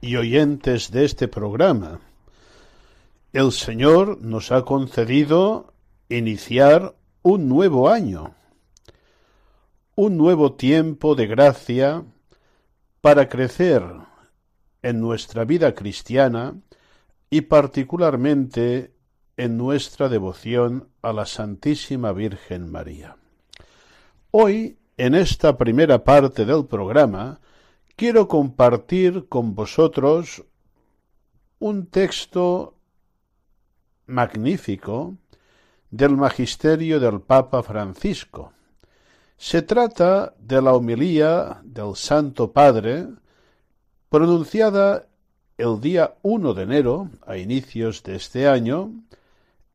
y oyentes de este programa, el Señor nos ha concedido iniciar un nuevo año, un nuevo tiempo de gracia para crecer en nuestra vida cristiana y particularmente en nuestra devoción a la Santísima Virgen María. Hoy, en esta primera parte del programa, quiero compartir con vosotros un texto magnífico del magisterio del Papa Francisco. Se trata de la homilía del Santo Padre pronunciada el día 1 de enero, a inicios de este año,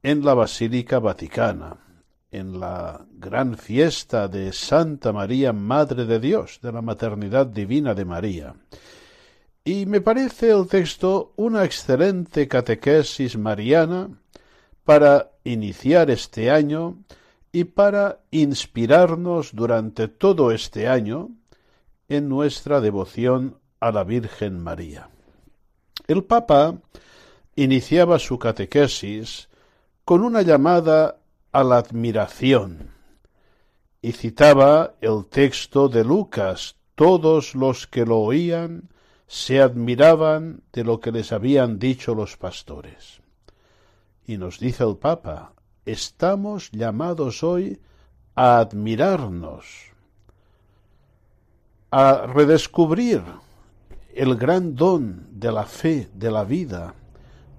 en la Basílica Vaticana, en la gran fiesta de Santa María, Madre de Dios, de la Maternidad Divina de María. Y me parece el texto una excelente catequesis mariana para iniciar este año y para inspirarnos durante todo este año en nuestra devoción a la Virgen María. El Papa iniciaba su catequesis con una llamada a la admiración y citaba el texto de Lucas todos los que lo oían se admiraban de lo que les habían dicho los pastores. Y nos dice el Papa, estamos llamados hoy a admirarnos, a redescubrir el gran don de la fe, de la vida,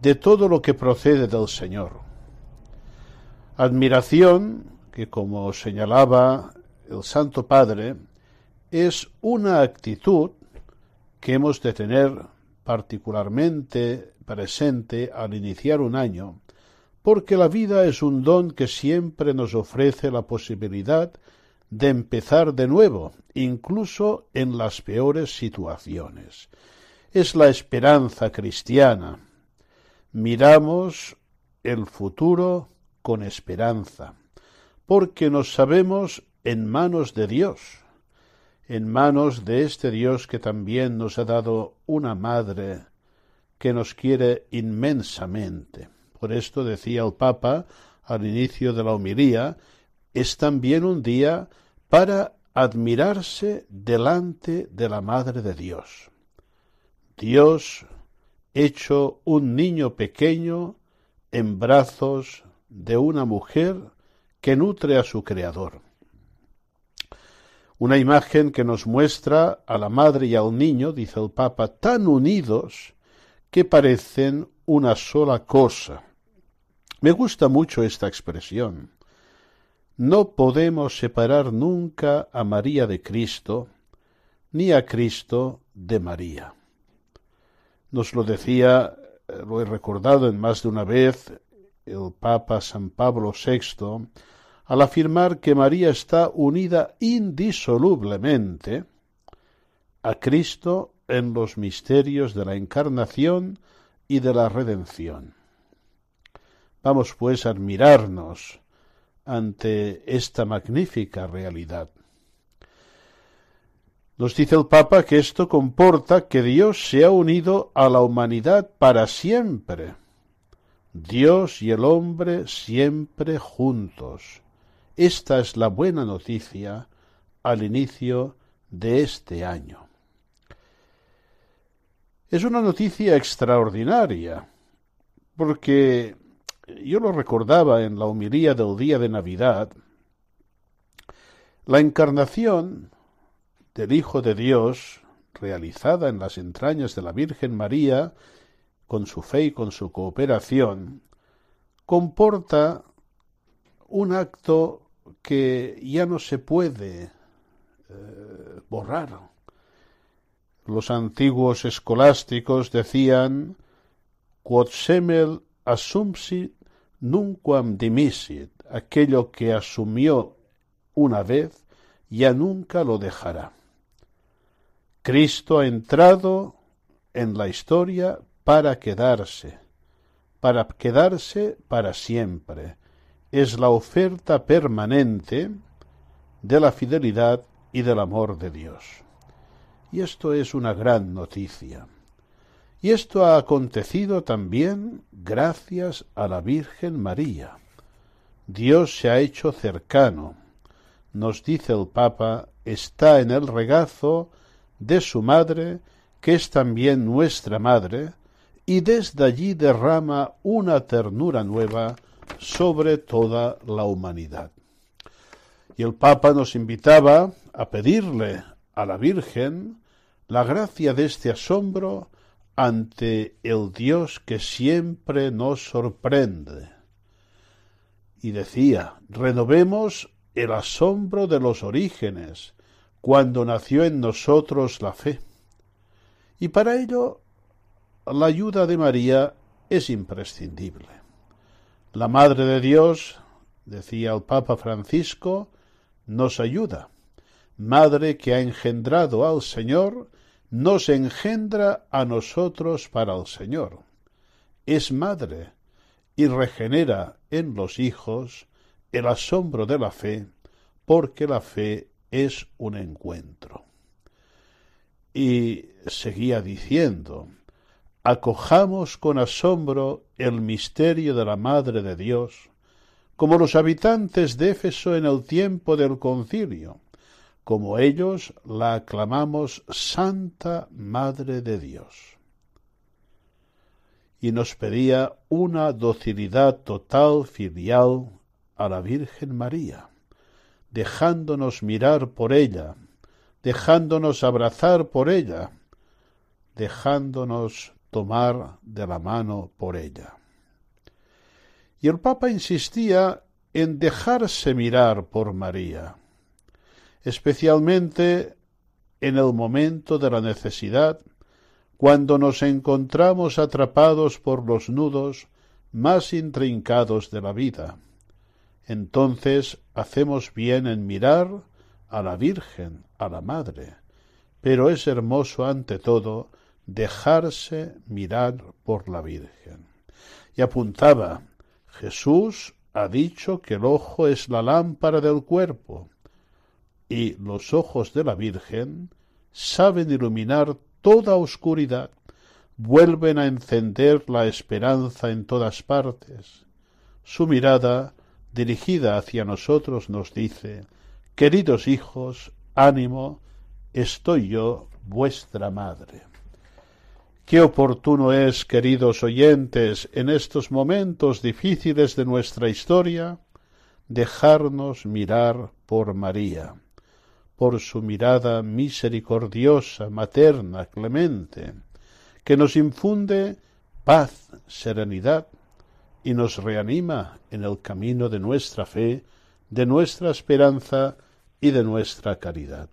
de todo lo que procede del Señor. Admiración que, como señalaba el Santo Padre, es una actitud que hemos de tener particularmente presente al iniciar un año, porque la vida es un don que siempre nos ofrece la posibilidad de empezar de nuevo, incluso en las peores situaciones. Es la esperanza cristiana. Miramos el futuro con esperanza, porque nos sabemos en manos de Dios, en manos de este Dios que también nos ha dado una madre que nos quiere inmensamente. Por esto decía el Papa al inicio de la homilía, es también un día para admirarse delante de la Madre de Dios. Dios hecho un niño pequeño en brazos de una mujer que nutre a su Creador. Una imagen que nos muestra a la madre y al niño, dice el Papa, tan unidos que parecen una sola cosa. Me gusta mucho esta expresión. No podemos separar nunca a María de Cristo, ni a Cristo de María. Nos lo decía, eh, lo he recordado en más de una vez, el Papa San Pablo VI, al afirmar que María está unida indisolublemente a Cristo en los misterios de la encarnación y de la redención. Vamos pues a admirarnos ante esta magnífica realidad. Nos dice el Papa que esto comporta que Dios se ha unido a la humanidad para siempre. Dios y el hombre siempre juntos. Esta es la buena noticia al inicio de este año. Es una noticia extraordinaria, porque yo lo recordaba en la homilía del día de Navidad, la encarnación del Hijo de Dios, realizada en las entrañas de la Virgen María, con su fe y con su cooperación, comporta un acto que ya no se puede eh, borrar. Los antiguos escolásticos decían quod semel assumsit nunquam dimisit, aquello que asumió una vez ya nunca lo dejará. Cristo ha entrado en la historia para quedarse, para quedarse para siempre. Es la oferta permanente de la fidelidad y del amor de Dios. Y esto es una gran noticia. Y esto ha acontecido también gracias a la Virgen María. Dios se ha hecho cercano. Nos dice el Papa, está en el regazo de su madre, que es también nuestra madre, y desde allí derrama una ternura nueva sobre toda la humanidad. Y el Papa nos invitaba a pedirle a la Virgen la gracia de este asombro ante el Dios que siempre nos sorprende. Y decía, renovemos el asombro de los orígenes, cuando nació en nosotros la fe. Y para ello la ayuda de María es imprescindible. La Madre de Dios, decía el Papa Francisco, nos ayuda. Madre que ha engendrado al Señor, nos engendra a nosotros para el Señor. Es madre y regenera en los hijos el asombro de la fe, porque la fe es un encuentro. Y seguía diciendo, acojamos con asombro el misterio de la Madre de Dios, como los habitantes de Éfeso en el tiempo del concilio, como ellos la aclamamos Santa Madre de Dios. Y nos pedía una docilidad total filial a la Virgen María, dejándonos mirar por ella, dejándonos abrazar por ella, dejándonos tomar de la mano por ella. Y el Papa insistía en dejarse mirar por María, especialmente en el momento de la necesidad, cuando nos encontramos atrapados por los nudos más intrincados de la vida. Entonces hacemos bien en mirar a la Virgen, a la Madre, pero es hermoso ante todo dejarse mirar por la Virgen. Y apuntaba, Jesús ha dicho que el ojo es la lámpara del cuerpo, y los ojos de la Virgen saben iluminar toda oscuridad, vuelven a encender la esperanza en todas partes. Su mirada, dirigida hacia nosotros, nos dice, Queridos hijos, ánimo, estoy yo, vuestra madre. Qué oportuno es, queridos oyentes, en estos momentos difíciles de nuestra historia, dejarnos mirar por María por su mirada misericordiosa, materna, clemente, que nos infunde paz, serenidad y nos reanima en el camino de nuestra fe, de nuestra esperanza y de nuestra caridad.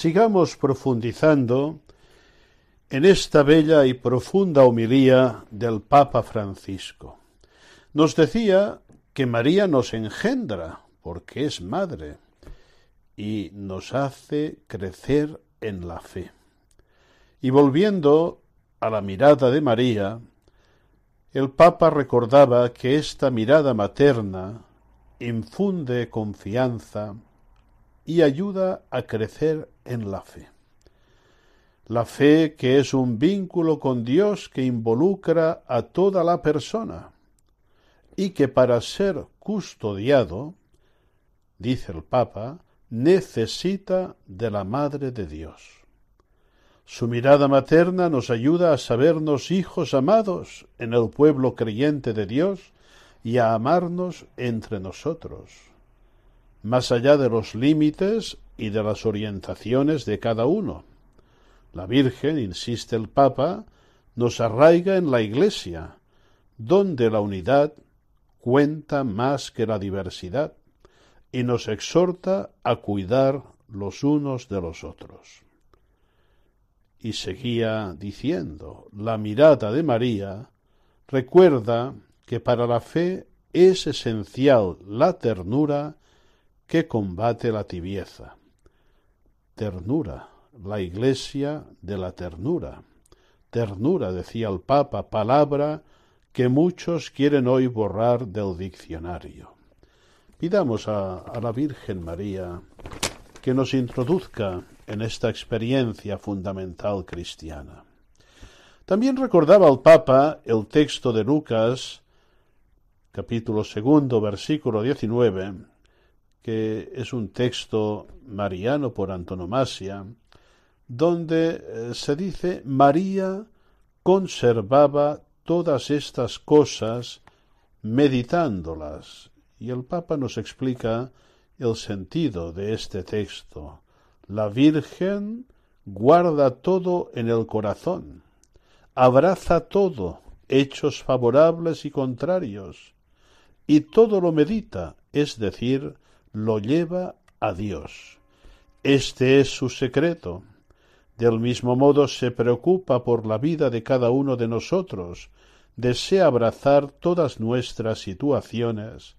Sigamos profundizando en esta bella y profunda homilía del Papa Francisco. Nos decía que María nos engendra porque es madre y nos hace crecer en la fe. Y volviendo a la mirada de María, el Papa recordaba que esta mirada materna infunde confianza y ayuda a crecer en la fe. La fe que es un vínculo con Dios que involucra a toda la persona y que para ser custodiado, dice el Papa, necesita de la Madre de Dios. Su mirada materna nos ayuda a sabernos hijos amados en el pueblo creyente de Dios y a amarnos entre nosotros, más allá de los límites y de las orientaciones de cada uno. La Virgen, insiste el Papa, nos arraiga en la Iglesia, donde la unidad cuenta más que la diversidad, y nos exhorta a cuidar los unos de los otros. Y seguía diciendo, la mirada de María recuerda que para la fe es esencial la ternura que combate la tibieza ternura, la iglesia de la ternura. Ternura, decía el Papa, palabra que muchos quieren hoy borrar del diccionario. Pidamos a, la Virgen María que nos introduzca en esta experiencia fundamental cristiana. También recordaba el Papa el texto de Lucas, capítulo segundo, versículo diecinueve, que es un texto mariano por antonomasia, donde eh, se dice María conservaba todas estas cosas meditándolas. Y el Papa nos explica el sentido de este texto. La Virgen guarda todo en el corazón, abraza todo, hechos favorables y contrarios, y todo lo medita, es decir, lo lleva a Dios. Este es su secreto. Del mismo modo se preocupa por la vida de cada uno de nosotros, desea abrazar todas nuestras situaciones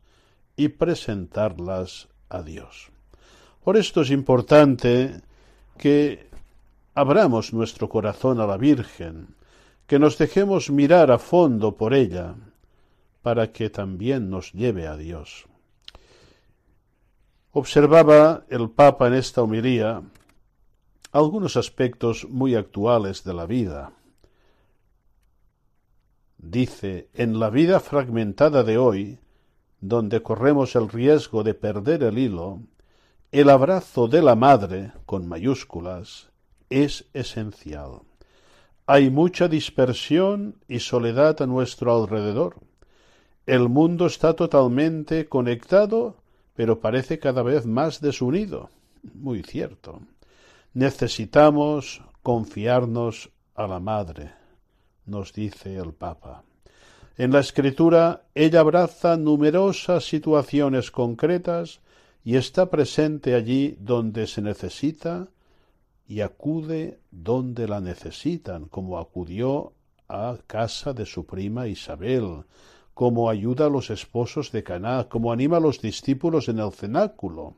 y presentarlas a Dios. Por esto es importante que abramos nuestro corazón a la Virgen, que nos dejemos mirar a fondo por ella, para que también nos lleve a Dios. Observaba el Papa en esta homilía algunos aspectos muy actuales de la vida. Dice, en la vida fragmentada de hoy, donde corremos el riesgo de perder el hilo, el abrazo de la madre, con mayúsculas, es esencial. Hay mucha dispersión y soledad a nuestro alrededor. El mundo está totalmente conectado pero parece cada vez más desunido. Muy cierto. Necesitamos confiarnos a la Madre, nos dice el Papa. En la Escritura ella abraza numerosas situaciones concretas y está presente allí donde se necesita y acude donde la necesitan, como acudió a casa de su prima Isabel, como ayuda a los esposos de Caná, como anima a los discípulos en el cenáculo.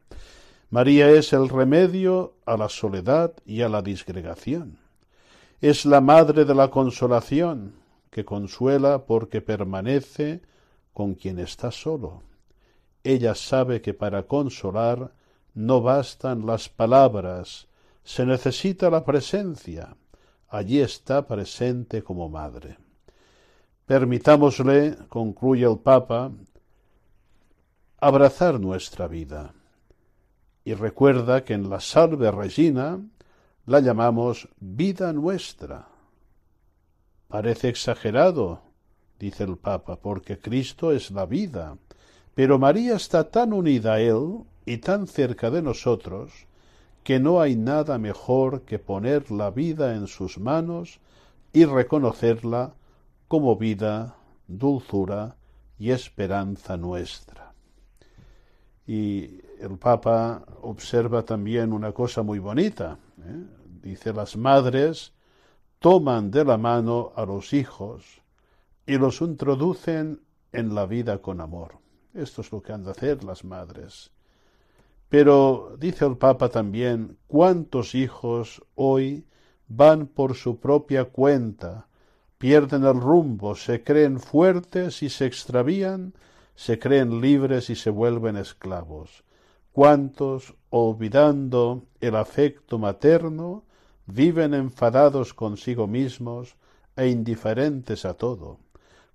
María es el remedio a la soledad y a la disgregación. Es la madre de la consolación, que consuela porque permanece con quien está solo. Ella sabe que para consolar no bastan las palabras, se necesita la presencia. Allí está presente como madre. Permitámosle, concluye el Papa, abrazar nuestra vida. Y recuerda que en la Salve Regina la llamamos vida nuestra. Parece exagerado, dice el Papa, porque Cristo es la vida, pero María está tan unida a Él y tan cerca de nosotros que no hay nada mejor que poner la vida en sus manos y reconocerla como vida, dulzura y esperanza nuestra. Y el Papa observa también una cosa muy bonita. ¿eh? Dice, las madres toman de la mano a los hijos y los introducen en la vida con amor. Esto es lo que han de hacer las madres. Pero dice el Papa también, ¿cuántos hijos hoy van por su propia cuenta, pierden el rumbo, se creen fuertes y se extravían, se creen libres y se vuelven esclavos. Cuántos, olvidando el afecto materno, viven enfadados consigo mismos e indiferentes a todo.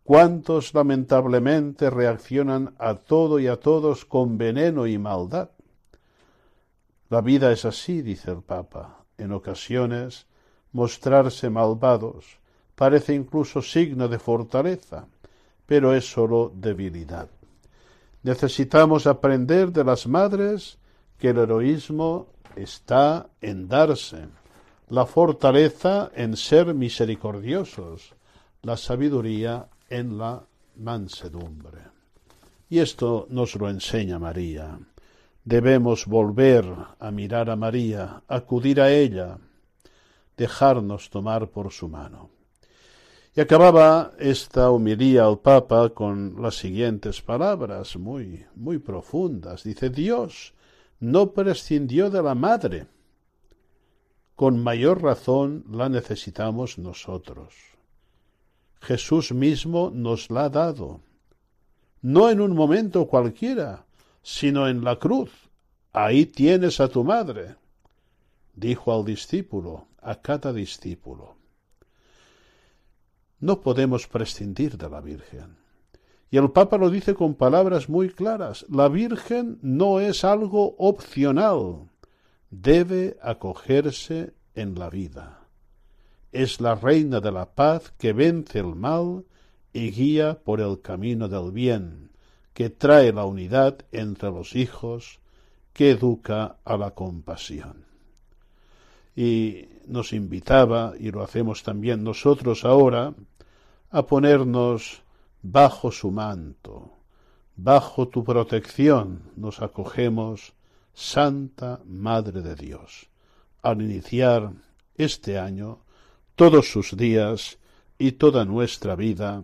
Cuántos lamentablemente reaccionan a todo y a todos con veneno y maldad. La vida es así, dice el Papa. En ocasiones, mostrarse malvados, parece incluso signo de fortaleza, pero es sólo debilidad. Necesitamos aprender de las madres que el heroísmo está en darse, la fortaleza en ser misericordiosos, la sabiduría en la mansedumbre. Y esto nos lo enseña María. Debemos volver a mirar a María, acudir a ella, dejarnos tomar por su mano. Y acababa esta homilía al Papa con las siguientes palabras muy, muy profundas. Dice, Dios no prescindió de la madre. Con mayor razón la necesitamos nosotros. Jesús mismo nos la ha dado. No en un momento cualquiera, sino en la cruz. Ahí tienes a tu madre. Dijo al discípulo, a cada discípulo. No podemos prescindir de la Virgen. Y el Papa lo dice con palabras muy claras. La Virgen no es algo opcional. Debe acogerse en la vida. Es la reina de la paz que vence el mal y guía por el camino del bien, que trae la unidad entre los hijos, que educa a la compasión. Y nos invitaba, y lo hacemos también nosotros ahora, a ponernos bajo su manto, bajo tu protección nos acogemos, Santa Madre de Dios, al iniciar este año todos sus días y toda nuestra vida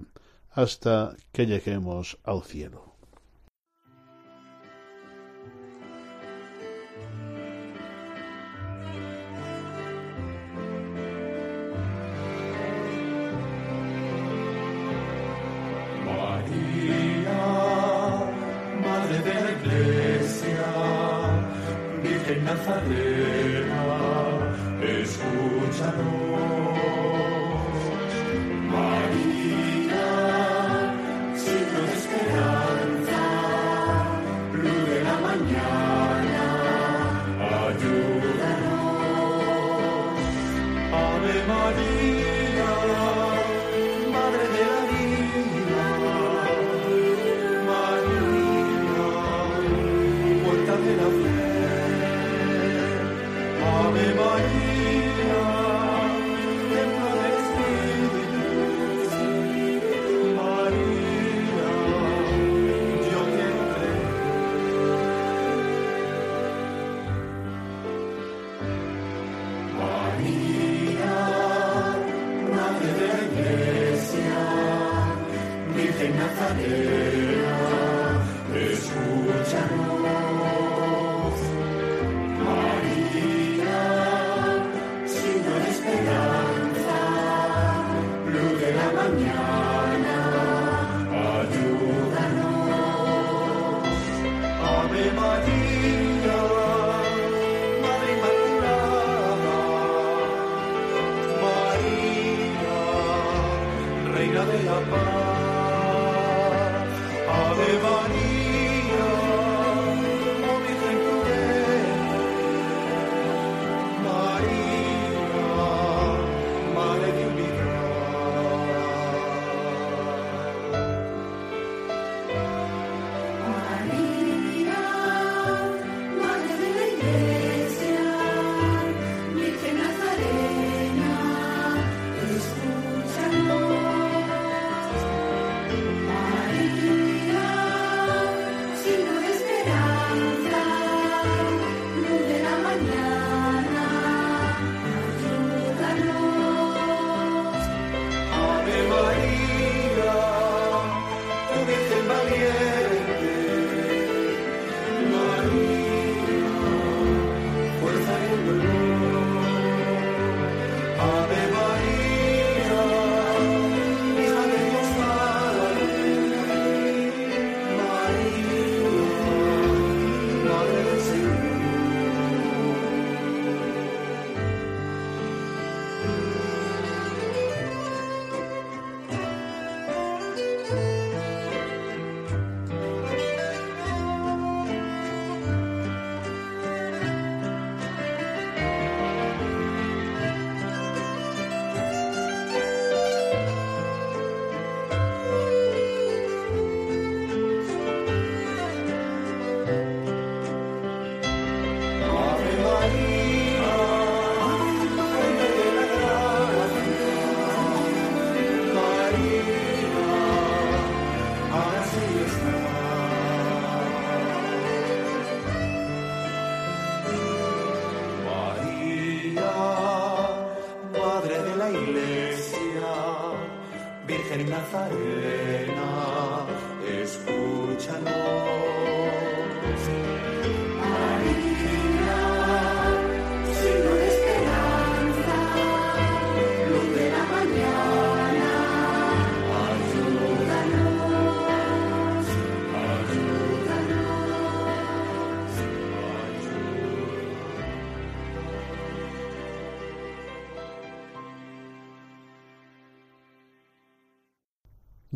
hasta que lleguemos al cielo. Amen.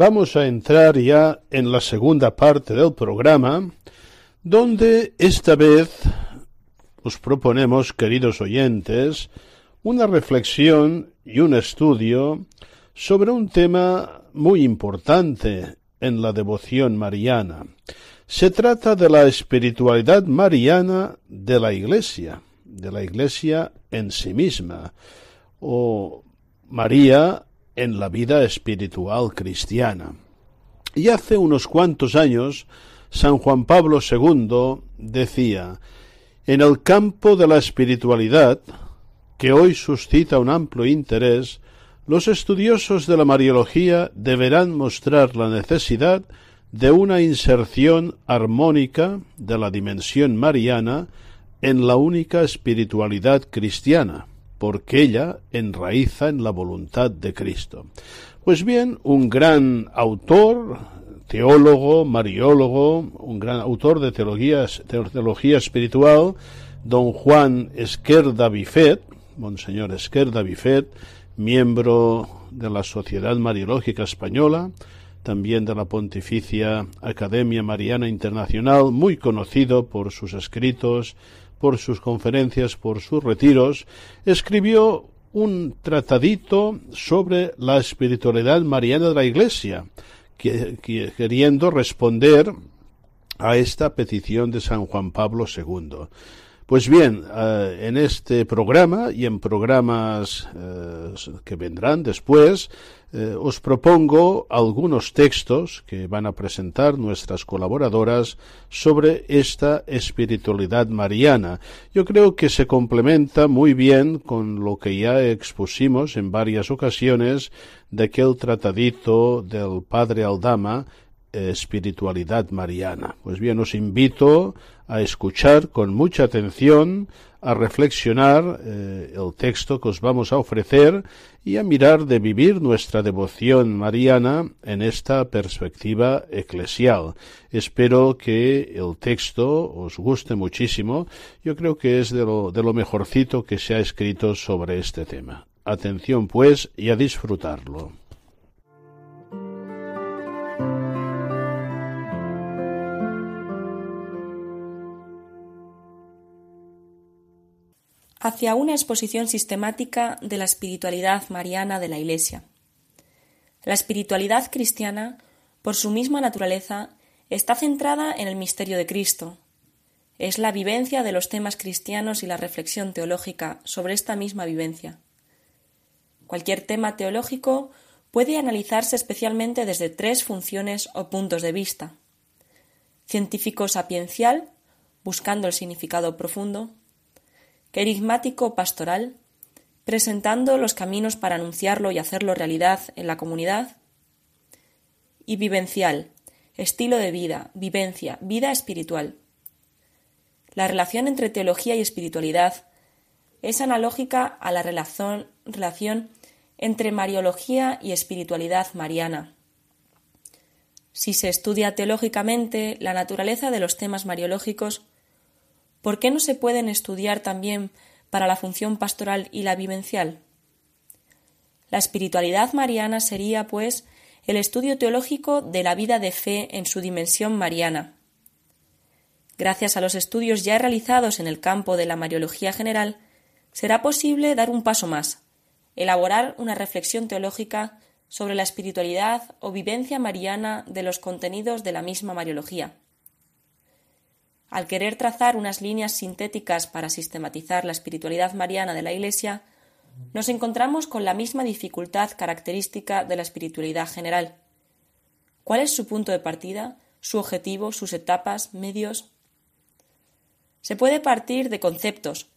Vamos a entrar ya en la segunda parte del programa, donde esta vez os proponemos, queridos oyentes, una reflexión y un estudio sobre un tema muy importante en la devoción mariana. Se trata de la espiritualidad mariana de la Iglesia, de la Iglesia en sí misma, o María en la vida espiritual cristiana. Y hace unos cuantos años, San Juan Pablo II decía, en el campo de la espiritualidad, que hoy suscita un amplio interés, los estudiosos de la Mariología deberán mostrar la necesidad de una inserción armónica de la dimensión mariana en la única espiritualidad cristiana porque ella enraiza en la voluntad de Cristo. Pues bien, un gran autor, teólogo, mariólogo, un gran autor de teología, espiritual, don Juan Esquerda Bifet, Monseñor Esquerda Bifet, miembro de la Sociedad Mariológica Española, también de la Pontificia Academia Mariana Internacional, muy conocido por sus escritos por sus conferencias, por sus retiros, escribió un tratadito sobre la espiritualidad mariana de la Iglesia, queriendo responder a esta petición de San Juan Pablo II. Pues bien, eh, en este programa y en programas eh, que vendrán después, eh, os propongo algunos textos que van a presentar nuestras colaboradoras sobre esta espiritualidad mariana. Yo creo que se complementa muy bien con lo que ya expusimos en varias ocasiones de aquel tratadito del padre Aldama espiritualidad mariana. Pues bien, os invito a escuchar con mucha atención, a reflexionar eh, el texto que os vamos a ofrecer y a mirar de vivir nuestra devoción mariana en esta perspectiva eclesial. Espero que el texto os guste muchísimo. Yo creo que es de lo, de lo mejorcito que se ha escrito sobre este tema. Atención pues y a disfrutarlo. Hacia una exposición sistemática de la espiritualidad mariana de la Iglesia. La espiritualidad cristiana, por su misma naturaleza, está centrada en el misterio de Cristo. Es la vivencia de los temas cristianos y la reflexión teológica sobre esta misma vivencia. Cualquier tema teológico puede analizarse especialmente desde tres funciones o puntos de vista. Científico sapiencial, buscando el significado profundo, querigmático pastoral, presentando los caminos para anunciarlo y hacerlo realidad en la comunidad, y vivencial, estilo de vida, vivencia, vida espiritual. La relación entre teología y espiritualidad es analógica a la relación, relación entre mariología y espiritualidad mariana. Si se estudia teológicamente la naturaleza de los temas mariológicos, ¿por qué no se pueden estudiar también para la función pastoral y la vivencial? La espiritualidad mariana sería, pues, el estudio teológico de la vida de fe en su dimensión mariana. Gracias a los estudios ya realizados en el campo de la Mariología general, será posible dar un paso más, elaborar una reflexión teológica sobre la espiritualidad o vivencia mariana de los contenidos de la misma Mariología. Al querer trazar unas líneas sintéticas para sistematizar la espiritualidad mariana de la Iglesia, nos encontramos con la misma dificultad característica de la espiritualidad general. ¿Cuál es su punto de partida, su objetivo, sus etapas, medios? Se puede partir de conceptos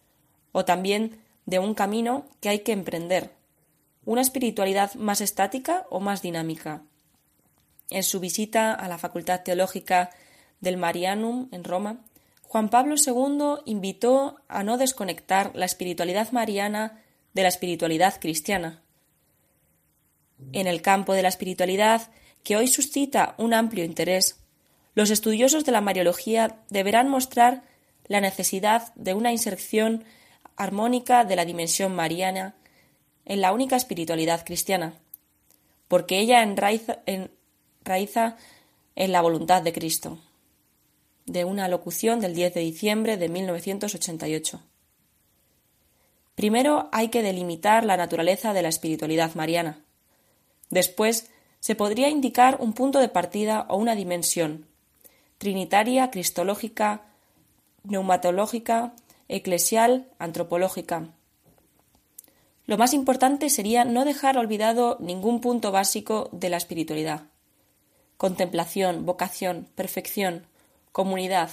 o también de un camino que hay que emprender, una espiritualidad más estática o más dinámica. En su visita a la Facultad Teológica del Marianum en Roma, Juan Pablo II invitó a no desconectar la espiritualidad mariana de la espiritualidad cristiana. En el campo de la espiritualidad, que hoy suscita un amplio interés, los estudiosos de la Mariología deberán mostrar la necesidad de una inserción armónica de la dimensión mariana en la única espiritualidad cristiana, porque ella enraiza, en la voluntad de Cristo de una locución del 10 de diciembre de 1988. Primero hay que delimitar la naturaleza de la espiritualidad mariana. Después se podría indicar un punto de partida o una dimensión trinitaria, cristológica, neumatológica, eclesial, antropológica. Lo más importante sería no dejar olvidado ningún punto básico de la espiritualidad. Contemplación, vocación, perfección, comunidad,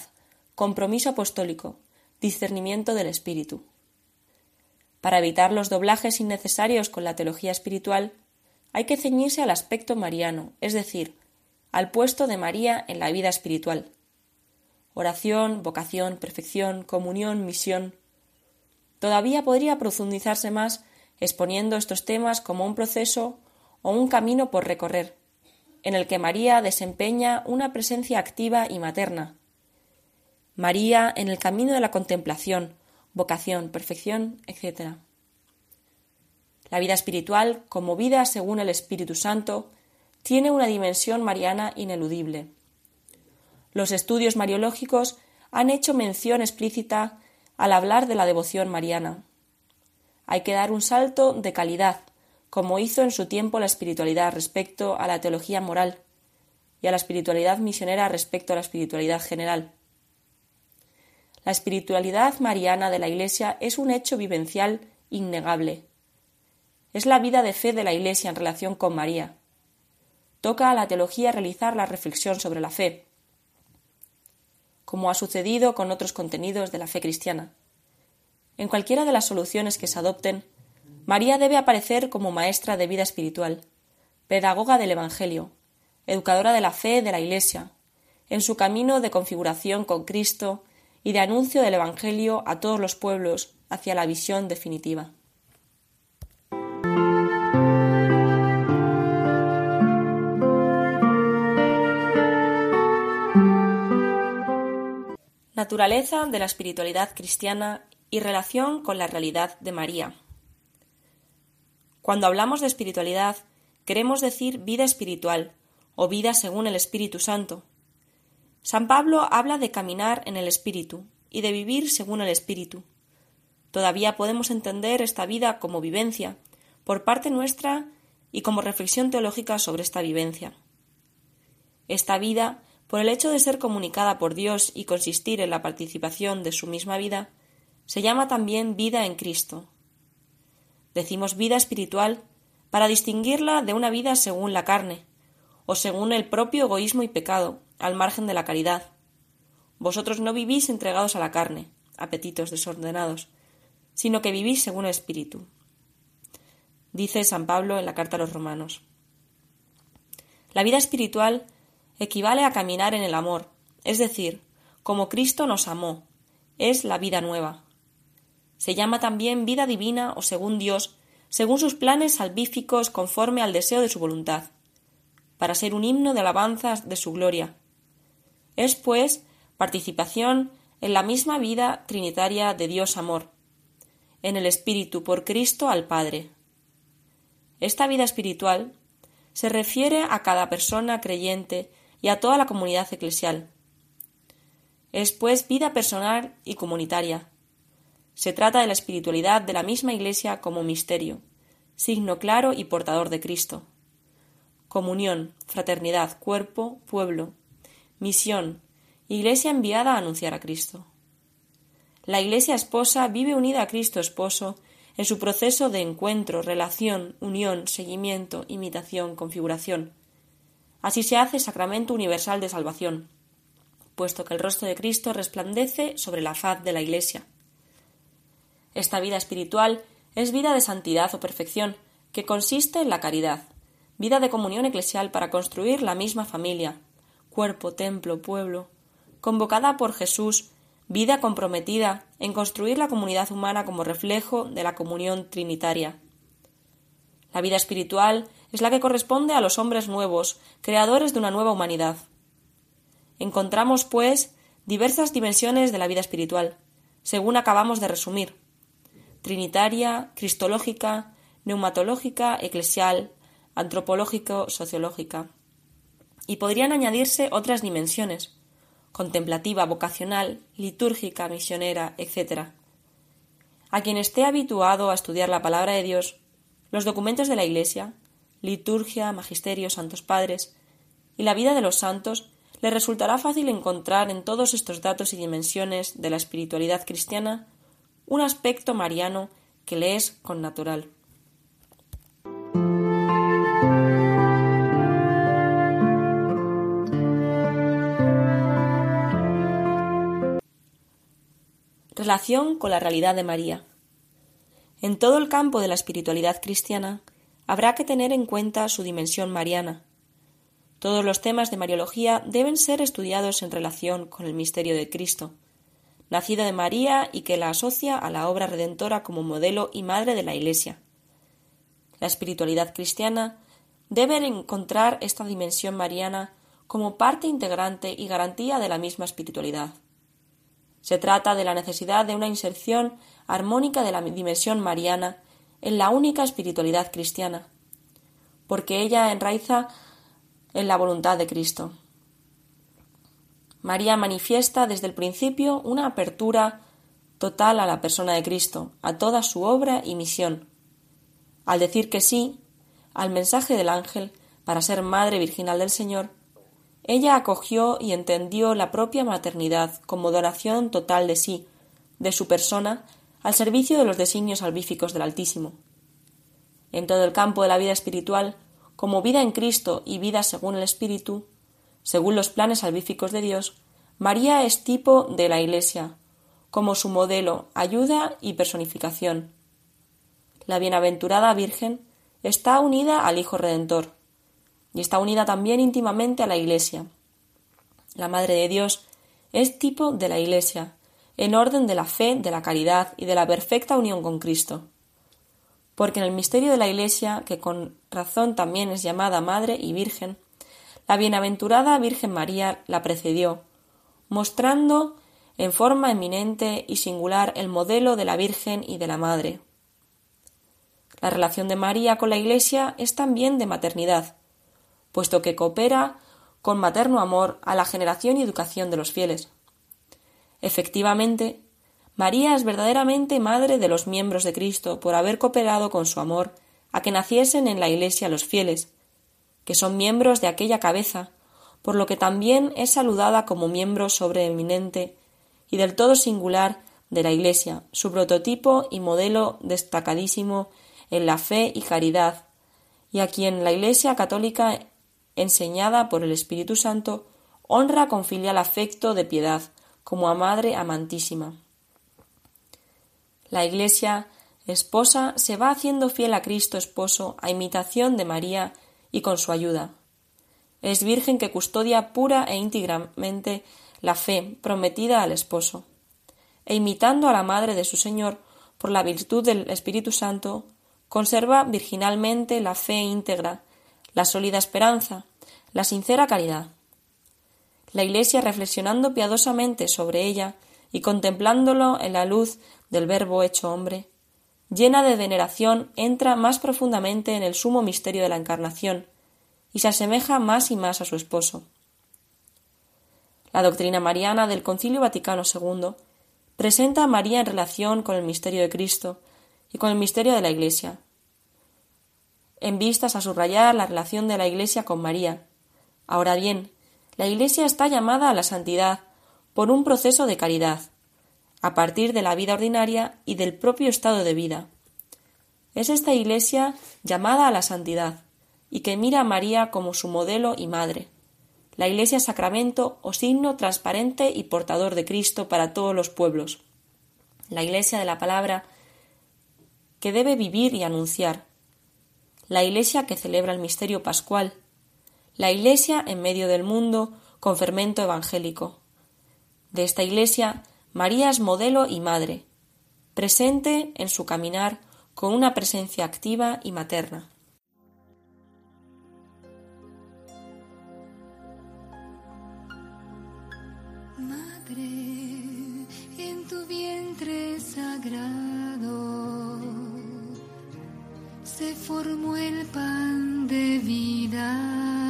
compromiso apostólico, discernimiento del espíritu. Para evitar los doblajes innecesarios con la teología espiritual, hay que ceñirse al aspecto mariano, es decir, al puesto de María en la vida espiritual. Oración, vocación, perfección, comunión, misión. Todavía podría profundizarse más exponiendo estos temas como un proceso o un camino por recorrer, en el que María desempeña una presencia activa y materna. María en el camino de la contemplación, vocación, perfección, etc. La vida espiritual, como vida según el Espíritu Santo, tiene una dimensión mariana ineludible. Los estudios mariológicos han hecho mención explícita al hablar de la devoción mariana. Hay que dar un salto de calidad como hizo en su tiempo la espiritualidad respecto a la teología moral y a la espiritualidad misionera respecto a la espiritualidad general. La espiritualidad mariana de la Iglesia es un hecho vivencial innegable. Es la vida de fe de la Iglesia en relación con María. Toca a la teología realizar la reflexión sobre la fe, como ha sucedido con otros contenidos de la fe cristiana. En cualquiera de las soluciones que se adopten, María debe aparecer como maestra de vida espiritual, pedagoga del Evangelio, educadora de la fe de la Iglesia, en su camino de configuración con Cristo y de anuncio del Evangelio a todos los pueblos hacia la visión definitiva. Naturaleza de la espiritualidad cristiana y relación con la realidad de María. Cuando hablamos de espiritualidad, queremos decir vida espiritual o vida según el Espíritu Santo. San Pablo habla de caminar en el Espíritu y de vivir según el Espíritu. Todavía podemos entender esta vida como vivencia, por parte nuestra y como reflexión teológica sobre esta vivencia. Esta vida por el hecho de ser comunicada por Dios y consistir en la participación de su misma vida, se llama también vida en Cristo. Decimos vida espiritual para distinguirla de una vida según la carne, o según el propio egoísmo y pecado, al margen de la caridad. Vosotros no vivís entregados a la carne, apetitos desordenados, sino que vivís según el Espíritu. Dice San Pablo en la carta a los romanos. La vida espiritual equivale a caminar en el amor, es decir, como Cristo nos amó, es la vida nueva. Se llama también vida divina o según Dios, según sus planes salvíficos conforme al deseo de su voluntad, para ser un himno de alabanza de su gloria. Es, pues, participación en la misma vida trinitaria de Dios amor, en el Espíritu por Cristo al Padre. Esta vida espiritual se refiere a cada persona creyente y a toda la comunidad eclesial. Es, pues, vida personal y comunitaria. Se trata de la espiritualidad de la misma Iglesia como misterio, signo claro y portador de Cristo. Comunión, fraternidad, cuerpo, pueblo, misión, Iglesia enviada a anunciar a Cristo. La Iglesia esposa vive unida a Cristo esposo en su proceso de encuentro, relación, unión, seguimiento, imitación, configuración, Así se hace sacramento universal de salvación, puesto que el rostro de Cristo resplandece sobre la faz de la Iglesia. Esta vida espiritual es vida de santidad o perfección, que consiste en la caridad, vida de comunión eclesial para construir la misma familia, cuerpo, templo, pueblo, convocada por Jesús, vida comprometida en construir la comunidad humana como reflejo de la comunión trinitaria. La vida espiritual es la que corresponde a los hombres nuevos, creadores de una nueva humanidad. Encontramos, pues, diversas dimensiones de la vida espiritual, según acabamos de resumir trinitaria, cristológica, neumatológica, eclesial, antropológico, sociológica. Y podrían añadirse otras dimensiones contemplativa, vocacional, litúrgica, misionera, etc. A quien esté habituado a estudiar la palabra de Dios, los documentos de la Iglesia, liturgia, magisterio, santos padres y la vida de los santos, le resultará fácil encontrar en todos estos datos y dimensiones de la espiritualidad cristiana un aspecto mariano que le es connatural. Relación con la realidad de María. En todo el campo de la espiritualidad cristiana habrá que tener en cuenta su dimensión mariana. Todos los temas de Mariología deben ser estudiados en relación con el misterio de Cristo, nacido de María y que la asocia a la obra redentora como modelo y madre de la Iglesia. La espiritualidad cristiana debe encontrar esta dimensión mariana como parte integrante y garantía de la misma espiritualidad. Se trata de la necesidad de una inserción armónica de la dimensión mariana en la única espiritualidad cristiana, porque ella enraiza en la voluntad de Cristo. María manifiesta desde el principio una apertura total a la persona de Cristo, a toda su obra y misión. Al decir que sí al mensaje del ángel para ser madre virginal del Señor, ella acogió y entendió la propia maternidad como donación total de sí, de su persona, al servicio de los designios salvíficos del Altísimo. En todo el campo de la vida espiritual, como vida en Cristo y vida según el Espíritu, según los planes salvíficos de Dios, María es tipo de la Iglesia, como su modelo, ayuda y personificación. La bienaventurada Virgen está unida al Hijo Redentor, y está unida también íntimamente a la Iglesia. La Madre de Dios es tipo de la Iglesia, en orden de la fe, de la caridad y de la perfecta unión con Cristo. Porque en el misterio de la Iglesia, que con razón también es llamada Madre y Virgen, la bienaventurada Virgen María la precedió, mostrando en forma eminente y singular el modelo de la Virgen y de la Madre. La relación de María con la Iglesia es también de maternidad, puesto que coopera con materno amor a la generación y educación de los fieles. Efectivamente, María es verdaderamente madre de los miembros de Cristo por haber cooperado con su amor a que naciesen en la Iglesia los fieles, que son miembros de aquella cabeza, por lo que también es saludada como miembro sobreeminente y del todo singular de la Iglesia, su prototipo y modelo destacadísimo en la fe y caridad, y a quien la Iglesia católica, enseñada por el Espíritu Santo, honra con filial afecto de piedad, como a Madre amantísima. La Iglesia, esposa, se va haciendo fiel a Cristo esposo a imitación de María y con su ayuda. Es virgen que custodia pura e íntegramente la fe prometida al esposo, e imitando a la madre de su Señor por la virtud del Espíritu Santo, conserva virginalmente la fe íntegra, la sólida esperanza, la sincera caridad. La Iglesia, reflexionando piadosamente sobre ella y contemplándolo en la luz del Verbo hecho hombre, llena de veneración, entra más profundamente en el sumo misterio de la Encarnación y se asemeja más y más a su esposo. La doctrina mariana del Concilio Vaticano II presenta a María en relación con el misterio de Cristo y con el misterio de la Iglesia, en vistas a subrayar la relación de la Iglesia con María. Ahora bien, la Iglesia está llamada a la santidad por un proceso de caridad, a partir de la vida ordinaria y del propio estado de vida. Es esta Iglesia llamada a la santidad y que mira a María como su modelo y madre la Iglesia sacramento o signo transparente y portador de Cristo para todos los pueblos. La Iglesia de la palabra que debe vivir y anunciar. La Iglesia que celebra el misterio pascual. La Iglesia en medio del mundo con fermento evangélico. De esta Iglesia, María es modelo y madre, presente en su caminar con una presencia activa y materna. se formó el pan de vida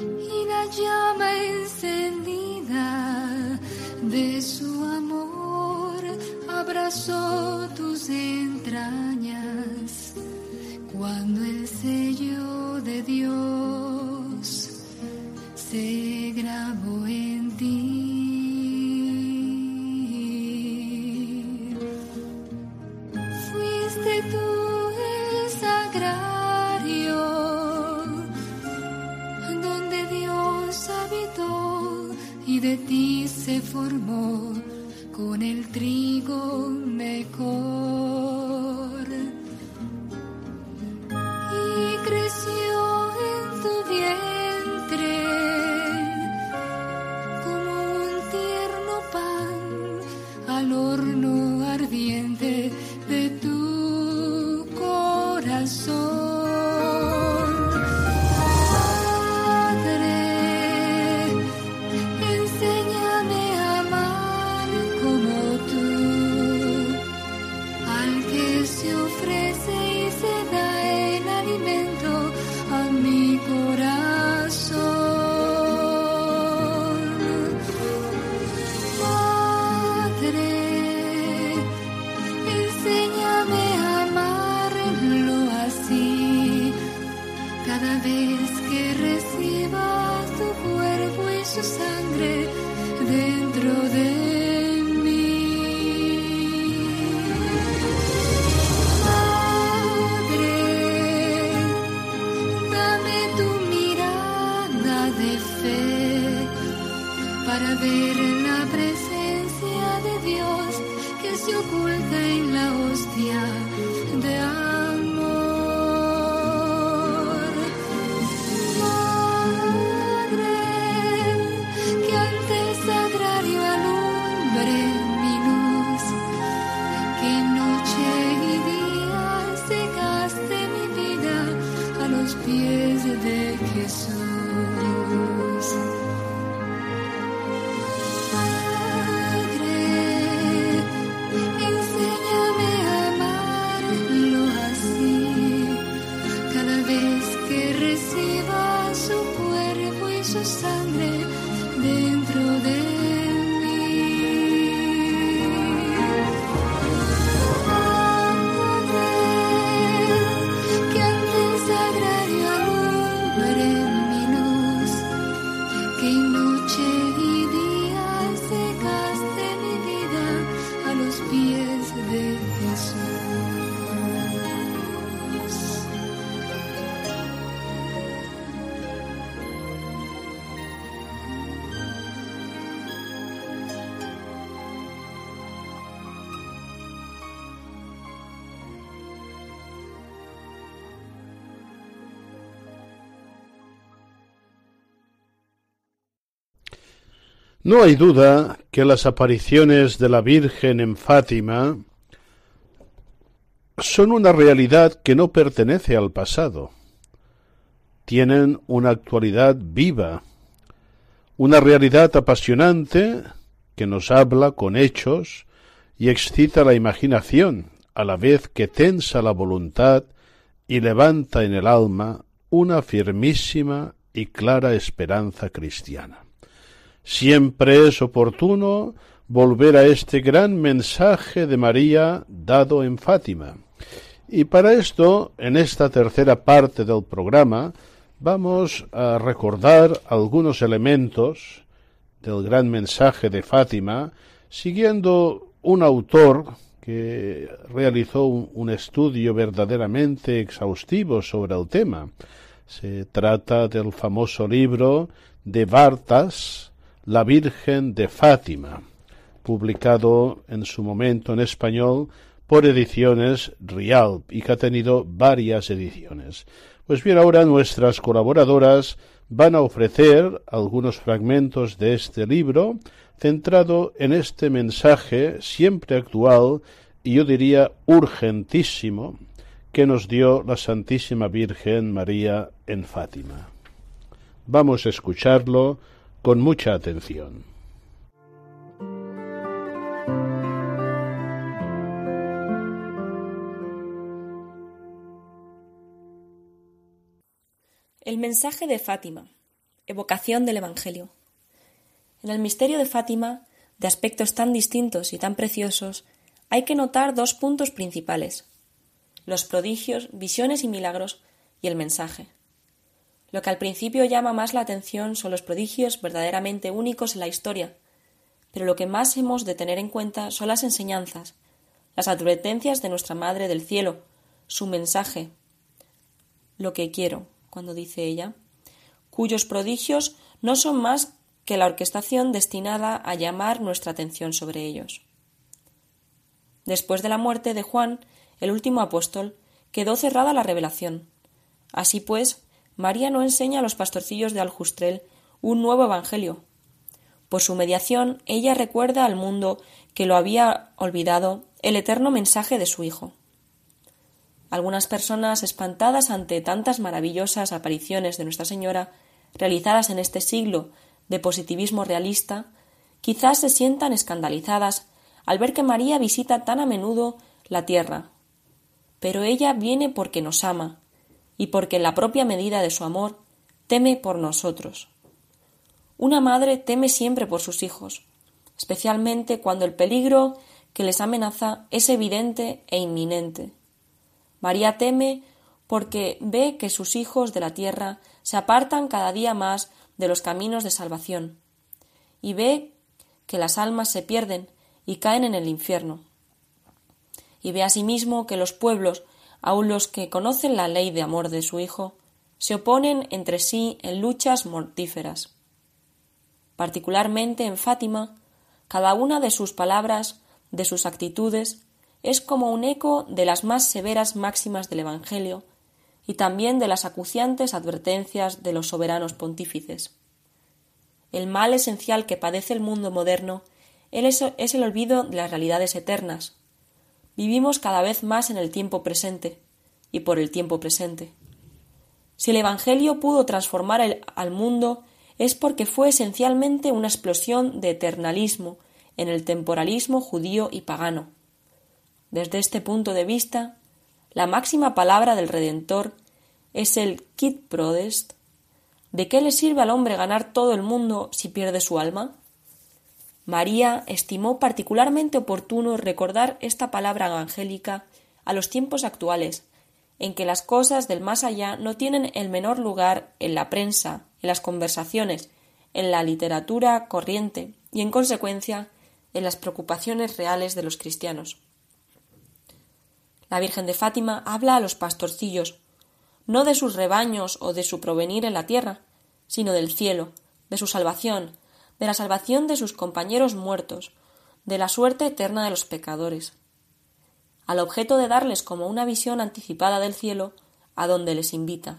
y la llama encendida de su amor abrazó tus entrañas cuando el sello de Dios se grabó en ti. De ti se formó con el trigo mejor. No hay duda que las apariciones de la Virgen en Fátima son una realidad que no pertenece al pasado. Tienen una actualidad viva, una realidad apasionante que nos habla con hechos y excita la imaginación, a la vez que tensa la voluntad y levanta en el alma una firmísima y clara esperanza cristiana. Siempre es oportuno volver a este gran mensaje de María dado en Fátima. Y para esto, en esta tercera parte del programa, vamos a recordar algunos elementos del gran mensaje de Fátima, siguiendo un autor que realizó un, estudio verdaderamente exhaustivo sobre el tema. Se trata del famoso libro de Vartas, la Virgen de Fátima, publicado en su momento en español por ediciones Rialp y que ha tenido varias ediciones. Pues bien, ahora nuestras colaboradoras van a ofrecer algunos fragmentos de este libro centrado en este mensaje siempre actual y yo diría urgentísimo que nos dio la Santísima Virgen María en Fátima. Vamos a escucharlo con mucha atención. El mensaje de Fátima. Evocación del Evangelio. En el misterio de Fátima, de aspectos tan distintos y tan preciosos, hay que notar dos puntos principales los prodigios, visiones y milagros y el mensaje. Lo que al principio llama más la atención son los prodigios verdaderamente únicos en la historia, pero lo que más hemos de tener en cuenta son las enseñanzas, las advertencias de nuestra Madre del Cielo, su mensaje, lo que quiero, cuando dice ella, cuyos prodigios no son más que la orquestación destinada a llamar nuestra atención sobre ellos. Después de la muerte de Juan, el último apóstol, quedó cerrada la revelación. Así pues, María no enseña a los pastorcillos de Aljustrel un nuevo Evangelio. Por su mediación, ella recuerda al mundo que lo había olvidado el eterno mensaje de su Hijo. Algunas personas espantadas ante tantas maravillosas apariciones de Nuestra Señora realizadas en este siglo de positivismo realista, quizás se sientan escandalizadas al ver que María visita tan a menudo la tierra. Pero ella viene porque nos ama, y porque en la propia medida de su amor teme por nosotros. Una madre teme siempre por sus hijos, especialmente cuando el peligro que les amenaza es evidente e inminente. María teme porque ve que sus hijos de la tierra se apartan cada día más de los caminos de salvación, y ve que las almas se pierden y caen en el infierno. Y ve asimismo que los pueblos aun los que conocen la ley de amor de su Hijo, se oponen entre sí en luchas mortíferas. Particularmente en Fátima, cada una de sus palabras, de sus actitudes, es como un eco de las más severas máximas del Evangelio y también de las acuciantes advertencias de los soberanos pontífices. El mal esencial que padece el mundo moderno es el olvido de las realidades eternas, Vivimos cada vez más en el tiempo presente y por el tiempo presente. Si el Evangelio pudo transformar al mundo es porque fue esencialmente una explosión de eternalismo en el temporalismo judío y pagano. Desde este punto de vista, la máxima palabra del Redentor es el quid prodest. ¿De qué le sirve al hombre ganar todo el mundo si pierde su alma? María estimó particularmente oportuno recordar esta palabra evangélica a los tiempos actuales, en que las cosas del más allá no tienen el menor lugar en la prensa, en las conversaciones, en la literatura corriente y, en consecuencia, en las preocupaciones reales de los cristianos. La Virgen de Fátima habla a los pastorcillos, no de sus rebaños o de su provenir en la tierra, sino del cielo, de su salvación, de la salvación de sus compañeros muertos, de la suerte eterna de los pecadores, al objeto de darles como una visión anticipada del cielo a donde les invita.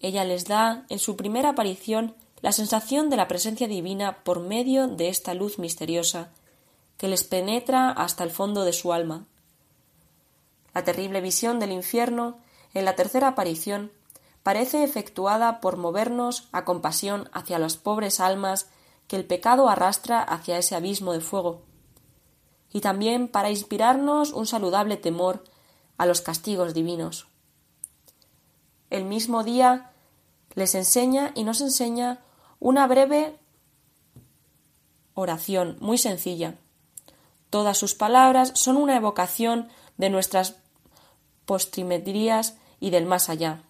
Ella les da, en su primera aparición, la sensación de la presencia divina por medio de esta luz misteriosa que les penetra hasta el fondo de su alma. La terrible visión del infierno, en la tercera aparición, parece efectuada por movernos a compasión hacia las pobres almas que el pecado arrastra hacia ese abismo de fuego, y también para inspirarnos un saludable temor a los castigos divinos. El mismo día les enseña y nos enseña una breve oración muy sencilla. Todas sus palabras son una evocación de nuestras postrimerías y del más allá.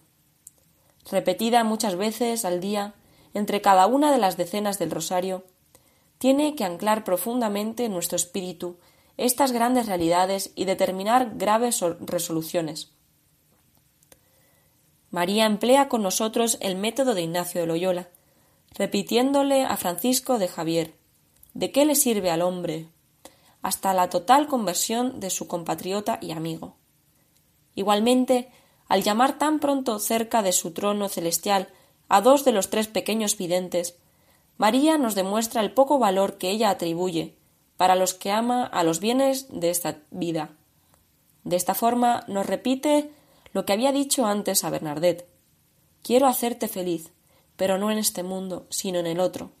Repetida muchas veces al día, entre cada una de las decenas del rosario, tiene que anclar profundamente en nuestro espíritu estas grandes realidades y determinar graves resoluciones. María emplea con nosotros el método de Ignacio de Loyola, repitiéndole a Francisco de Javier ¿De qué le sirve al hombre? hasta la total conversión de su compatriota y amigo. Igualmente, al llamar tan pronto cerca de su trono celestial a dos de los tres pequeños videntes, María nos demuestra el poco valor que ella atribuye, para los que ama, a los bienes de esta vida. De esta forma nos repite lo que había dicho antes a Bernadette. Quiero hacerte feliz, pero no en este mundo, sino en el otro.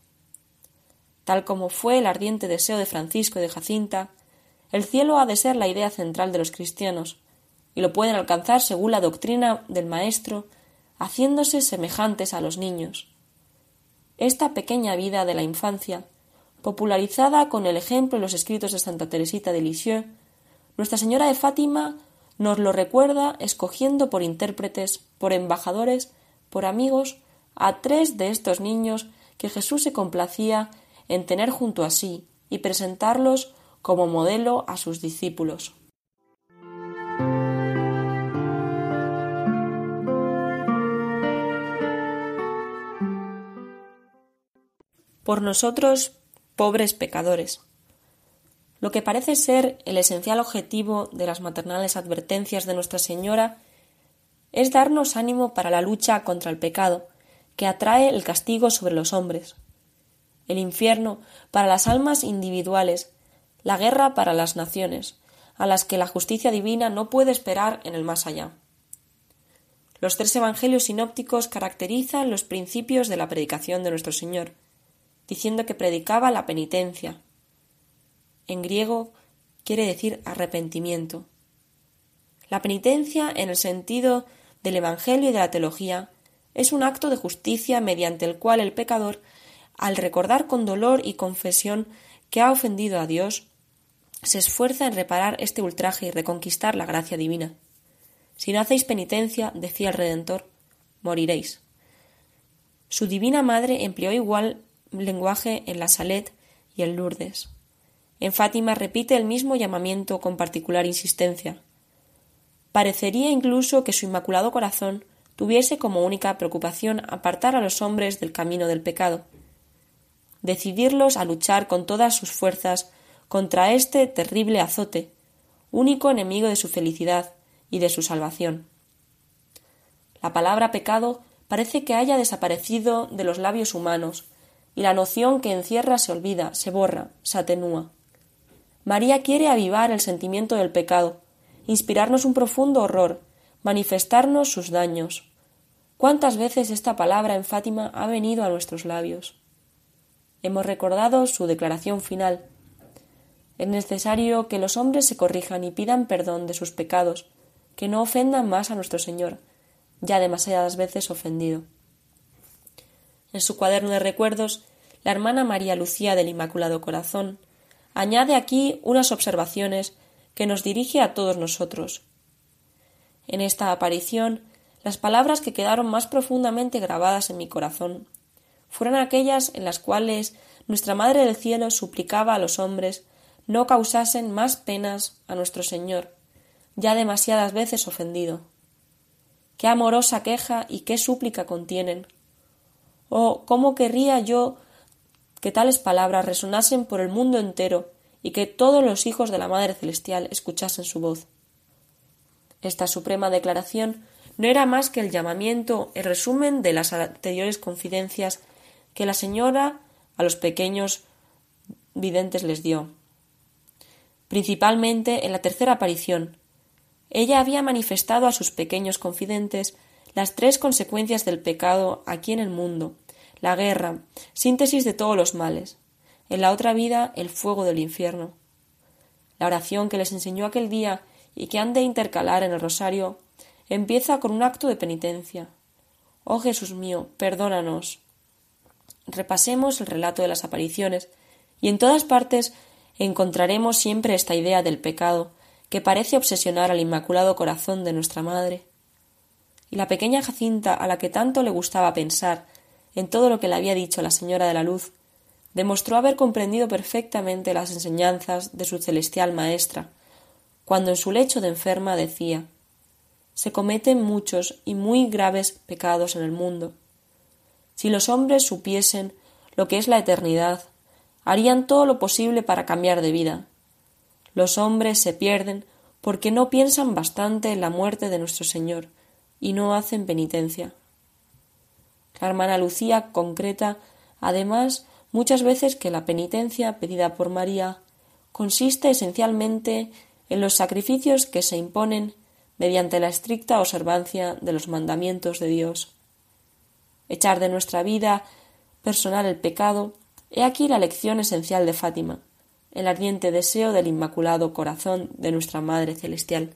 Tal como fue el ardiente deseo de Francisco y de Jacinta, el cielo ha de ser la idea central de los cristianos, y lo pueden alcanzar según la doctrina del Maestro haciéndose semejantes a los niños. Esta pequeña vida de la infancia, popularizada con el ejemplo en los escritos de Santa Teresita de Lisieux, Nuestra Señora de Fátima nos lo recuerda escogiendo por intérpretes, por embajadores, por amigos, a tres de estos niños que Jesús se complacía en tener junto a sí y presentarlos como modelo a sus discípulos. Por nosotros pobres pecadores. Lo que parece ser el esencial objetivo de las maternales advertencias de Nuestra Señora es darnos ánimo para la lucha contra el pecado, que atrae el castigo sobre los hombres, el infierno para las almas individuales, la guerra para las naciones, a las que la justicia divina no puede esperar en el más allá. Los tres evangelios sinópticos caracterizan los principios de la predicación de nuestro Señor diciendo que predicaba la penitencia. En griego quiere decir arrepentimiento. La penitencia, en el sentido del Evangelio y de la teología, es un acto de justicia mediante el cual el pecador, al recordar con dolor y confesión que ha ofendido a Dios, se esfuerza en reparar este ultraje y reconquistar la gracia divina. Si no hacéis penitencia, decía el Redentor, moriréis. Su divina madre empleó igual lenguaje en la Salet y en Lourdes. En Fátima repite el mismo llamamiento con particular insistencia. Parecería incluso que su inmaculado corazón tuviese como única preocupación apartar a los hombres del camino del pecado, decidirlos a luchar con todas sus fuerzas contra este terrible azote, único enemigo de su felicidad y de su salvación. La palabra pecado parece que haya desaparecido de los labios humanos y la noción que encierra se olvida, se borra, se atenúa. María quiere avivar el sentimiento del pecado, inspirarnos un profundo horror, manifestarnos sus daños. cuántas veces esta palabra en Fátima ha venido a nuestros labios. Hemos recordado su declaración final. Es necesario que los hombres se corrijan y pidan perdón de sus pecados, que no ofendan más a nuestro Señor, ya demasiadas veces ofendido. En su cuaderno de recuerdos, la hermana María Lucía del Inmaculado Corazón añade aquí unas observaciones que nos dirige a todos nosotros. En esta aparición, las palabras que quedaron más profundamente grabadas en mi corazón fueron aquellas en las cuales nuestra Madre del Cielo suplicaba a los hombres no causasen más penas a nuestro Señor, ya demasiadas veces ofendido. Qué amorosa queja y qué súplica contienen. Oh, cómo querría yo que tales palabras resonasen por el mundo entero y que todos los hijos de la Madre Celestial escuchasen su voz. Esta suprema declaración no era más que el llamamiento, el resumen de las anteriores confidencias que la señora a los pequeños videntes les dio. Principalmente en la tercera aparición. Ella había manifestado a sus pequeños confidentes las tres consecuencias del pecado aquí en el mundo, la guerra, síntesis de todos los males, en la otra vida el fuego del infierno. La oración que les enseñó aquel día y que han de intercalar en el rosario empieza con un acto de penitencia. Oh Jesús mío, perdónanos. Repasemos el relato de las apariciones, y en todas partes encontraremos siempre esta idea del pecado que parece obsesionar al Inmaculado Corazón de nuestra Madre. Y la pequeña Jacinta, a la que tanto le gustaba pensar en todo lo que le había dicho la Señora de la Luz, demostró haber comprendido perfectamente las enseñanzas de su celestial maestra, cuando en su lecho de enferma decía Se cometen muchos y muy graves pecados en el mundo, si los hombres supiesen lo que es la eternidad, harían todo lo posible para cambiar de vida. Los hombres se pierden porque no piensan bastante en la muerte de nuestro Señor y no hacen penitencia. La hermana Lucía concreta, además, muchas veces que la penitencia pedida por María consiste esencialmente en los sacrificios que se imponen mediante la estricta observancia de los mandamientos de Dios echar de nuestra vida personal el pecado, he aquí la lección esencial de Fátima, el ardiente deseo del Inmaculado Corazón de nuestra Madre Celestial.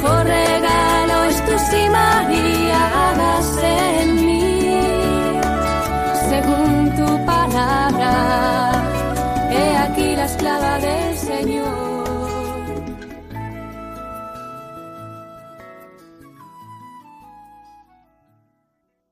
Palabra.